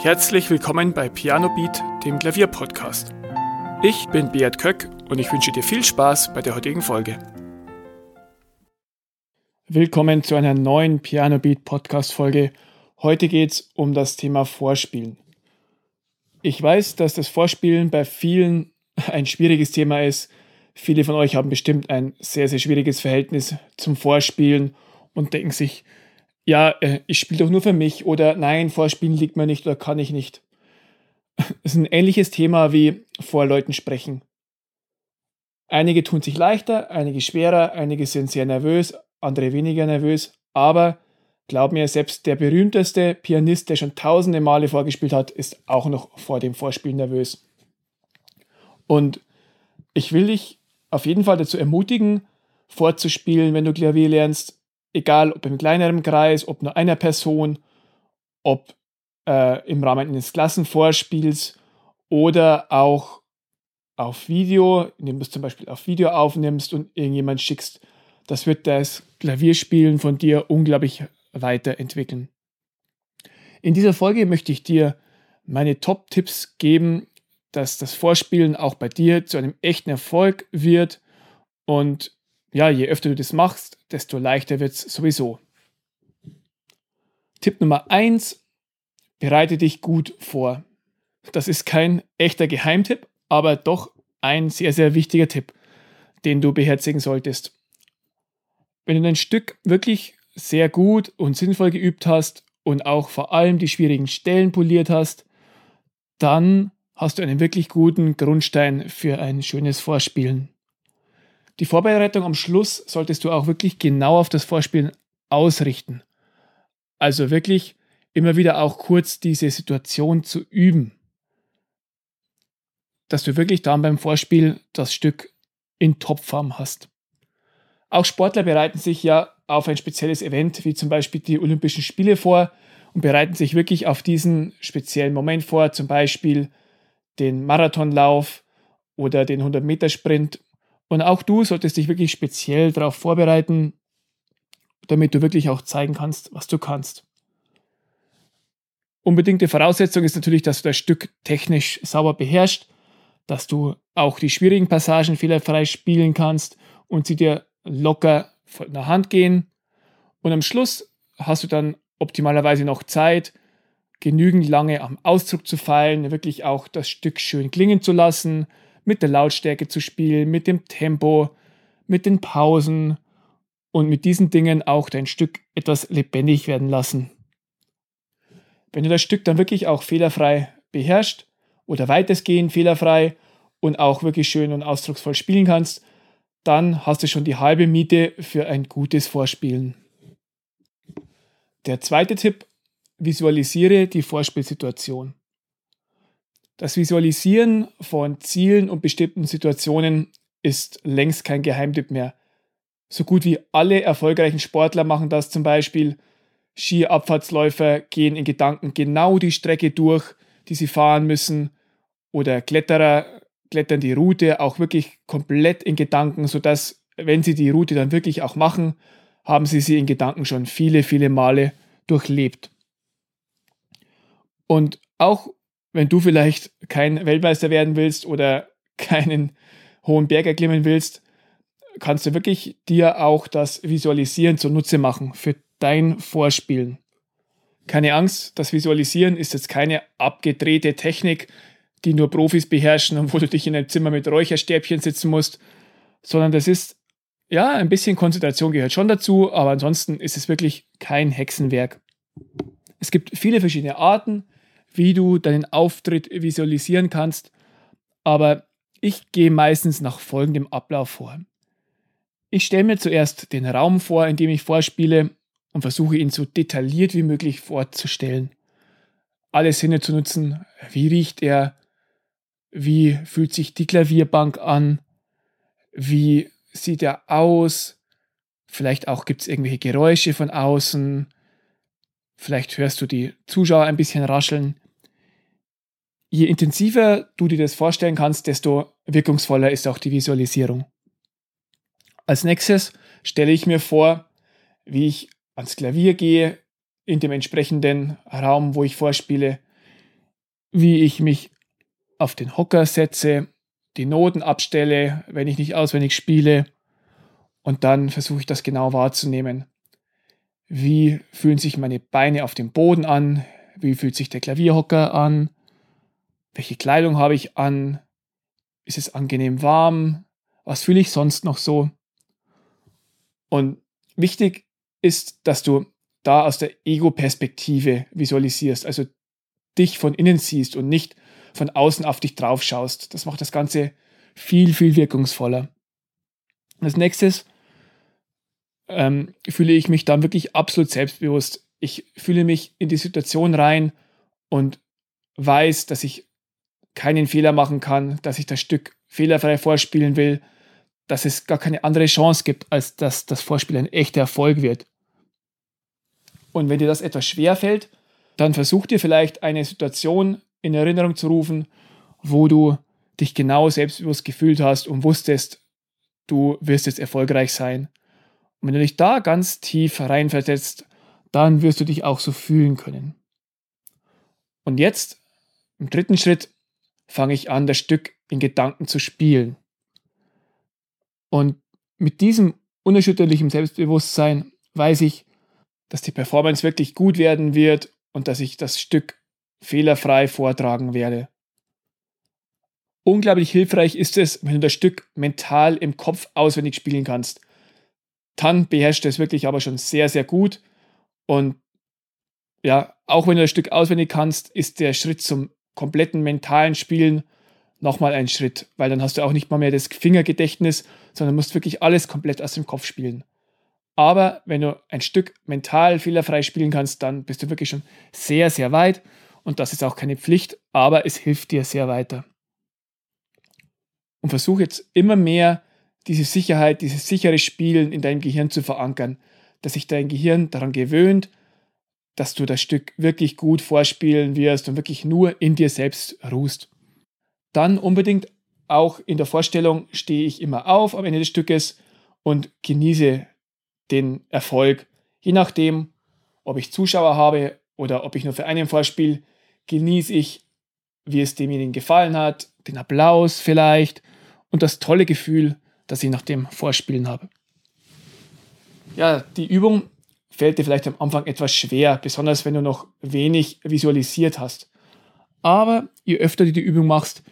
Herzlich willkommen bei Piano Beat, dem Klavierpodcast. Ich bin Beat Köck und ich wünsche dir viel Spaß bei der heutigen Folge. Willkommen zu einer neuen Piano Beat Podcast Folge. Heute geht es um das Thema Vorspielen. Ich weiß, dass das Vorspielen bei vielen ein schwieriges Thema ist. Viele von euch haben bestimmt ein sehr, sehr schwieriges Verhältnis zum Vorspielen und denken sich, ja, äh, ich spiele doch nur für mich oder nein, vorspielen liegt mir nicht oder kann ich nicht. Das ist ein ähnliches Thema wie vor Leuten sprechen. Einige tun sich leichter, einige schwerer, einige sind sehr nervös, andere weniger nervös, aber glaub mir, selbst der berühmteste Pianist, der schon tausende Male vorgespielt hat, ist auch noch vor dem Vorspielen nervös. Und ich will dich auf jeden Fall dazu ermutigen, vorzuspielen, wenn du Klavier lernst, egal ob im kleineren Kreis, ob nur einer Person, ob äh, im Rahmen eines Klassenvorspiels oder auch auf Video, indem du es zum Beispiel auf Video aufnimmst und irgendjemand schickst. Das wird das Klavierspielen von dir unglaublich weiterentwickeln. In dieser Folge möchte ich dir meine Top-Tipps geben, dass das Vorspielen auch bei dir zu einem echten Erfolg wird und ja, je öfter du das machst, desto leichter wird es sowieso. Tipp Nummer 1, bereite dich gut vor. Das ist kein echter Geheimtipp, aber doch ein sehr, sehr wichtiger Tipp, den du beherzigen solltest. Wenn du dein Stück wirklich sehr gut und sinnvoll geübt hast und auch vor allem die schwierigen Stellen poliert hast, dann hast du einen wirklich guten Grundstein für ein schönes Vorspielen. Die Vorbereitung am Schluss solltest du auch wirklich genau auf das Vorspielen ausrichten. Also wirklich immer wieder auch kurz diese Situation zu üben. Dass du wirklich dann beim Vorspiel das Stück in Topform hast. Auch Sportler bereiten sich ja auf ein spezielles Event, wie zum Beispiel die Olympischen Spiele vor und bereiten sich wirklich auf diesen speziellen Moment vor, zum Beispiel den Marathonlauf oder den 100-Meter-Sprint und auch du solltest dich wirklich speziell darauf vorbereiten, damit du wirklich auch zeigen kannst, was du kannst. Unbedingte Voraussetzung ist natürlich, dass du das Stück technisch sauber beherrschst, dass du auch die schwierigen Passagen fehlerfrei spielen kannst und sie dir locker von der Hand gehen. Und am Schluss hast du dann optimalerweise noch Zeit, genügend lange am Ausdruck zu feilen, wirklich auch das Stück schön klingen zu lassen, mit der Lautstärke zu spielen, mit dem Tempo, mit den Pausen und mit diesen Dingen auch dein Stück etwas lebendig werden lassen. Wenn du das Stück dann wirklich auch fehlerfrei beherrschst oder weitestgehend fehlerfrei und auch wirklich schön und ausdrucksvoll spielen kannst, dann hast du schon die halbe Miete für ein gutes Vorspielen. Der zweite Tipp, visualisiere die Vorspielsituation. Das Visualisieren von Zielen und bestimmten Situationen ist längst kein Geheimtipp mehr. So gut wie alle erfolgreichen Sportler machen das zum Beispiel. Skiabfahrtsläufer gehen in Gedanken genau die Strecke durch, die sie fahren müssen. Oder Kletterer klettern die Route auch wirklich komplett in Gedanken, sodass, wenn sie die Route dann wirklich auch machen, haben sie sie in Gedanken schon viele, viele Male durchlebt. Und auch wenn du vielleicht kein Weltmeister werden willst oder keinen hohen Berg erklimmen willst, kannst du wirklich dir auch das Visualisieren zunutze machen für dein Vorspielen. Keine Angst, das Visualisieren ist jetzt keine abgedrehte Technik, die nur Profis beherrschen und wo du dich in einem Zimmer mit Räucherstäbchen sitzen musst, sondern das ist, ja, ein bisschen Konzentration gehört schon dazu, aber ansonsten ist es wirklich kein Hexenwerk. Es gibt viele verschiedene Arten, wie du deinen Auftritt visualisieren kannst, aber ich gehe meistens nach folgendem Ablauf vor. Ich stelle mir zuerst den Raum vor, in dem ich vorspiele und versuche ihn so detailliert wie möglich vorzustellen. Alle Sinne zu nutzen, wie riecht er, wie fühlt sich die Klavierbank an, wie sieht er aus, vielleicht auch gibt es irgendwelche Geräusche von außen, Vielleicht hörst du die Zuschauer ein bisschen rascheln. Je intensiver du dir das vorstellen kannst, desto wirkungsvoller ist auch die Visualisierung. Als nächstes stelle ich mir vor, wie ich ans Klavier gehe, in dem entsprechenden Raum, wo ich vorspiele, wie ich mich auf den Hocker setze, die Noten abstelle, wenn ich nicht auswendig spiele. Und dann versuche ich das genau wahrzunehmen. Wie fühlen sich meine Beine auf dem Boden an? Wie fühlt sich der Klavierhocker an? Welche Kleidung habe ich an? Ist es angenehm warm? Was fühle ich sonst noch so? Und wichtig ist, dass du da aus der Ego-Perspektive visualisierst, also dich von innen siehst und nicht von außen auf dich drauf schaust. Das macht das Ganze viel, viel wirkungsvoller. Als nächstes ähm, fühle ich mich dann wirklich absolut selbstbewusst. Ich fühle mich in die Situation rein und weiß, dass ich keinen Fehler machen kann, dass ich das Stück fehlerfrei vorspielen will, dass es gar keine andere Chance gibt, als dass das Vorspiel ein echter Erfolg wird. Und wenn dir das etwas schwer fällt, dann versuch dir vielleicht eine Situation in Erinnerung zu rufen, wo du dich genau selbstbewusst gefühlt hast und wusstest, du wirst jetzt erfolgreich sein. Und wenn du dich da ganz tief reinversetzt, dann wirst du dich auch so fühlen können. Und jetzt, im dritten Schritt, fange ich an, das Stück in Gedanken zu spielen. Und mit diesem unerschütterlichen Selbstbewusstsein weiß ich, dass die Performance wirklich gut werden wird und dass ich das Stück fehlerfrei vortragen werde. Unglaublich hilfreich ist es, wenn du das Stück mental im Kopf auswendig spielen kannst. Dann beherrscht es wirklich aber schon sehr, sehr gut. Und ja, auch wenn du das Stück auswendig kannst, ist der Schritt zum kompletten mentalen Spielen nochmal ein Schritt, weil dann hast du auch nicht mal mehr das Fingergedächtnis, sondern musst wirklich alles komplett aus dem Kopf spielen. Aber wenn du ein Stück mental fehlerfrei spielen kannst, dann bist du wirklich schon sehr, sehr weit. Und das ist auch keine Pflicht, aber es hilft dir sehr weiter. Und versuche jetzt immer mehr diese Sicherheit, dieses sichere Spielen in deinem Gehirn zu verankern, dass sich dein Gehirn daran gewöhnt, dass du das Stück wirklich gut vorspielen wirst und wirklich nur in dir selbst ruhst. Dann unbedingt auch in der Vorstellung stehe ich immer auf am Ende des Stückes und genieße den Erfolg. Je nachdem, ob ich Zuschauer habe oder ob ich nur für einen vorspiele, genieße ich, wie es demjenigen gefallen hat, den Applaus vielleicht und das tolle Gefühl, das ich nach dem Vorspielen habe. Ja, die Übung fällt dir vielleicht am Anfang etwas schwer, besonders wenn du noch wenig visualisiert hast. Aber je öfter du die Übung machst,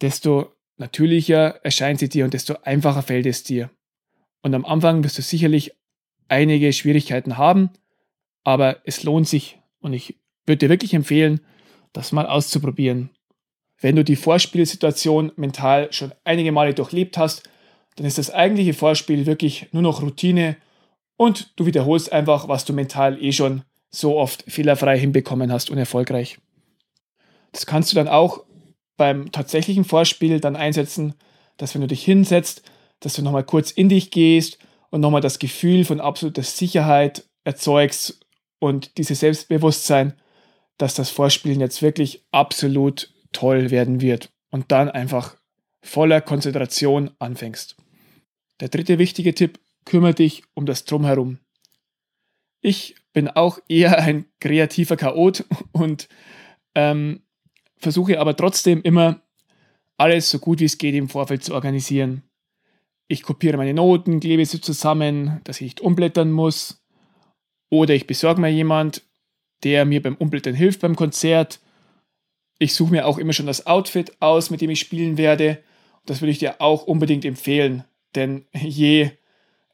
desto natürlicher erscheint sie dir und desto einfacher fällt es dir. Und am Anfang wirst du sicherlich einige Schwierigkeiten haben, aber es lohnt sich und ich würde dir wirklich empfehlen, das mal auszuprobieren. Wenn du die Vorspielsituation mental schon einige Male durchlebt hast, dann ist das eigentliche Vorspiel wirklich nur noch Routine und du wiederholst einfach, was du mental eh schon so oft fehlerfrei hinbekommen hast und erfolgreich. Das kannst du dann auch beim tatsächlichen Vorspiel dann einsetzen, dass wenn du dich hinsetzt, dass du nochmal kurz in dich gehst und nochmal das Gefühl von absoluter Sicherheit erzeugst und dieses Selbstbewusstsein, dass das Vorspielen jetzt wirklich absolut toll werden wird und dann einfach voller Konzentration anfängst. Der dritte wichtige Tipp, kümmere dich um das Drumherum. Ich bin auch eher ein kreativer Chaot und ähm, versuche aber trotzdem immer alles so gut wie es geht im Vorfeld zu organisieren. Ich kopiere meine Noten, klebe sie zusammen, dass ich nicht umblättern muss. Oder ich besorge mir jemand, der mir beim Umblättern hilft beim Konzert. Ich suche mir auch immer schon das Outfit aus, mit dem ich spielen werde. Das würde ich dir auch unbedingt empfehlen, denn je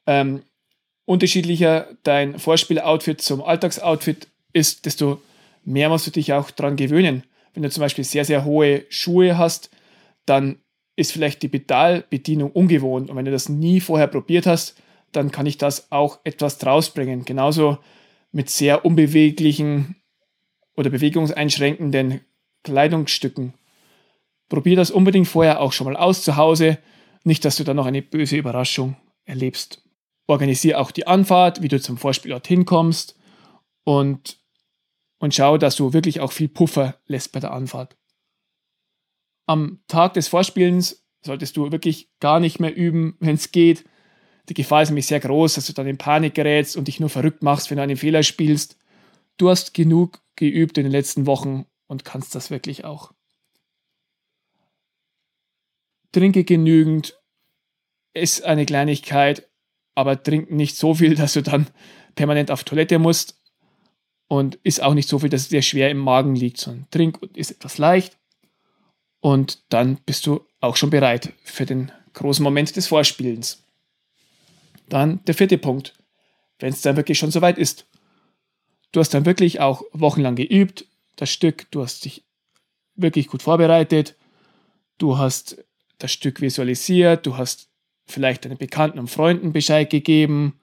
ähm, unterschiedlicher dein Vorspiel-Outfit zum Alltagsoutfit ist, desto mehr musst du dich auch daran gewöhnen. Wenn du zum Beispiel sehr, sehr hohe Schuhe hast, dann ist vielleicht die Pedalbedienung ungewohnt. Und wenn du das nie vorher probiert hast, dann kann ich das auch etwas draus bringen. Genauso mit sehr unbeweglichen oder bewegungseinschränkenden Kleidungsstücken. Probier das unbedingt vorher auch schon mal aus zu Hause. Nicht, dass du dann noch eine böse Überraschung erlebst. Organisiere auch die Anfahrt, wie du zum Vorspiel dorthin kommst und, und schau, dass du wirklich auch viel Puffer lässt bei der Anfahrt. Am Tag des Vorspielens solltest du wirklich gar nicht mehr üben, wenn es geht. Die Gefahr ist nämlich sehr groß, dass du dann in Panik gerätst und dich nur verrückt machst, wenn du einen Fehler spielst. Du hast genug geübt in den letzten Wochen und kannst das wirklich auch. Trinke genügend, ist eine Kleinigkeit, aber trink nicht so viel, dass du dann permanent auf Toilette musst. Und ist auch nicht so viel, dass es dir schwer im Magen liegt, sondern trink und ist etwas leicht. Und dann bist du auch schon bereit für den großen Moment des Vorspielens. Dann der vierte Punkt, wenn es dann wirklich schon soweit ist. Du hast dann wirklich auch wochenlang geübt, das Stück, du hast dich wirklich gut vorbereitet, du hast das Stück visualisiert, du hast vielleicht deinen Bekannten und Freunden Bescheid gegeben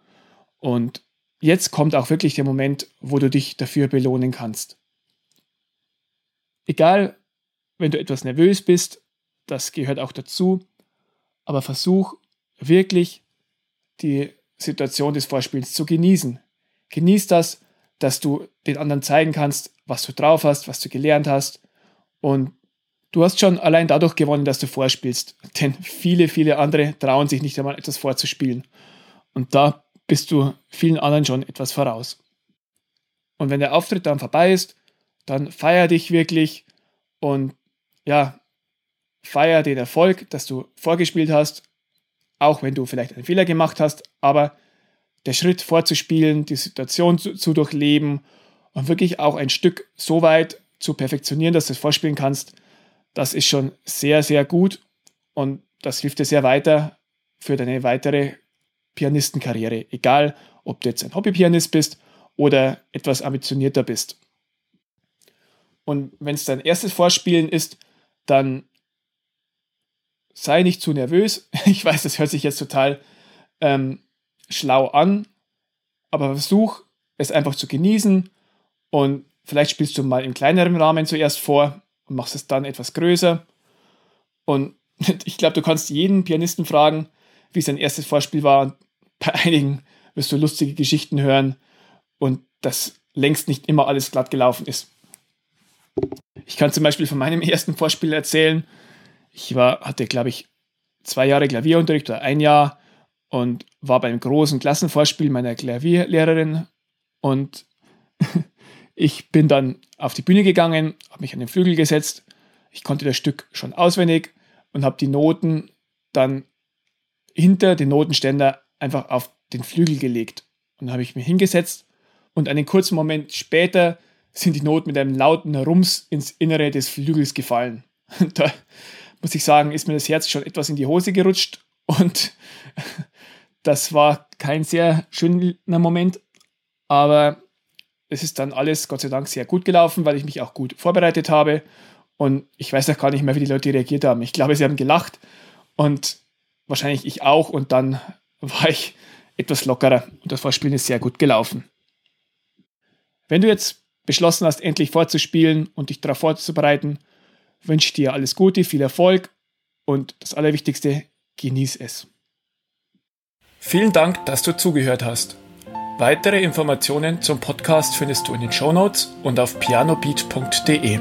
und jetzt kommt auch wirklich der Moment, wo du dich dafür belohnen kannst. Egal, wenn du etwas nervös bist, das gehört auch dazu, aber versuch wirklich die Situation des Vorspiels zu genießen. Genieß das, dass du den anderen zeigen kannst, was du drauf hast, was du gelernt hast. Und du hast schon allein dadurch gewonnen, dass du vorspielst. Denn viele, viele andere trauen sich nicht einmal etwas vorzuspielen. Und da bist du vielen anderen schon etwas voraus. Und wenn der Auftritt dann vorbei ist, dann feier dich wirklich und ja, feier den Erfolg, dass du vorgespielt hast, auch wenn du vielleicht einen Fehler gemacht hast, aber der Schritt vorzuspielen, die Situation zu, zu durchleben und wirklich auch ein Stück so weit zu perfektionieren, dass du es vorspielen kannst, das ist schon sehr, sehr gut und das hilft dir sehr weiter für deine weitere Pianistenkarriere, egal ob du jetzt ein Hobbypianist bist oder etwas ambitionierter bist. Und wenn es dein erstes Vorspielen ist, dann sei nicht zu nervös. Ich weiß, das hört sich jetzt total ähm, schlau an, aber versuch es einfach zu genießen und vielleicht spielst du mal im kleineren Rahmen zuerst vor und machst es dann etwas größer. Und ich glaube, du kannst jeden Pianisten fragen, wie sein erstes Vorspiel war. Und bei einigen wirst du lustige Geschichten hören und dass längst nicht immer alles glatt gelaufen ist. Ich kann zum Beispiel von meinem ersten Vorspiel erzählen. Ich war, hatte, glaube ich, zwei Jahre Klavierunterricht oder ein Jahr und war beim großen Klassenvorspiel meiner Klavierlehrerin und ich bin dann auf die Bühne gegangen, habe mich an den Flügel gesetzt. Ich konnte das Stück schon auswendig und habe die Noten dann hinter den Notenständer einfach auf den Flügel gelegt. Und dann habe ich mich hingesetzt und einen kurzen Moment später sind die Noten mit einem lauten Rums ins Innere des Flügels gefallen. da muss ich sagen, ist mir das Herz schon etwas in die Hose gerutscht und das war kein sehr schöner Moment, aber es ist dann alles Gott sei Dank sehr gut gelaufen, weil ich mich auch gut vorbereitet habe und ich weiß auch gar nicht mehr, wie die Leute reagiert haben. Ich glaube, sie haben gelacht und wahrscheinlich ich auch und dann war ich etwas lockerer und das Vorspielen ist sehr gut gelaufen. Wenn du jetzt beschlossen hast, endlich vorzuspielen und dich darauf vorzubereiten, wünsche ich dir alles Gute, viel Erfolg und das Allerwichtigste, genieß es. Vielen Dank, dass du zugehört hast. Weitere Informationen zum Podcast findest du in den Shownotes und auf pianobeat.de.